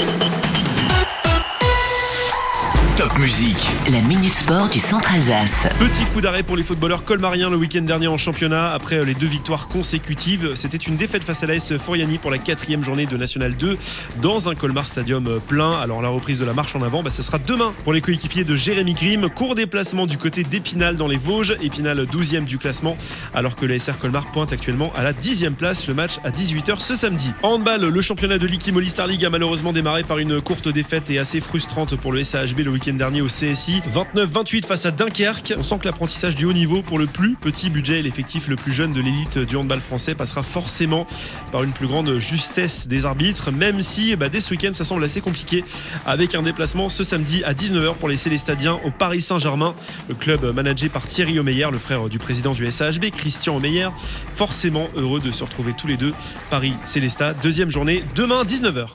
Thank you. Top musique. La Minute Sport du Centre Alsace. Petit coup d'arrêt pour les footballeurs colmariens le week-end dernier en championnat après les deux victoires consécutives. C'était une défaite face à l'AS Foriani pour la quatrième journée de National 2 dans un Colmar Stadium plein. Alors la reprise de la marche en avant, bah, ce sera demain pour les coéquipiers de Jérémy Grimm. Court déplacement du côté d'Épinal dans les Vosges. Épinal 12e du classement alors que l'ASR Colmar pointe actuellement à la 10e place. Le match à 18h ce samedi. Handball, le championnat de l'Ikimoli Star League a malheureusement démarré par une courte défaite et assez frustrante pour le SAHB le week-end dernier au CSI. 29-28 face à Dunkerque. On sent que l'apprentissage du haut niveau pour le plus petit budget et l'effectif le plus jeune de l'élite du handball français passera forcément par une plus grande justesse des arbitres, même si bah, dès ce week-end ça semble assez compliqué avec un déplacement ce samedi à 19h pour les Célestadiens au Paris Saint-Germain. Le club managé par Thierry Omeyer, le frère du président du SAHB, Christian Omeyer, forcément heureux de se retrouver tous les deux. Paris Célestat, deuxième journée, demain 19h.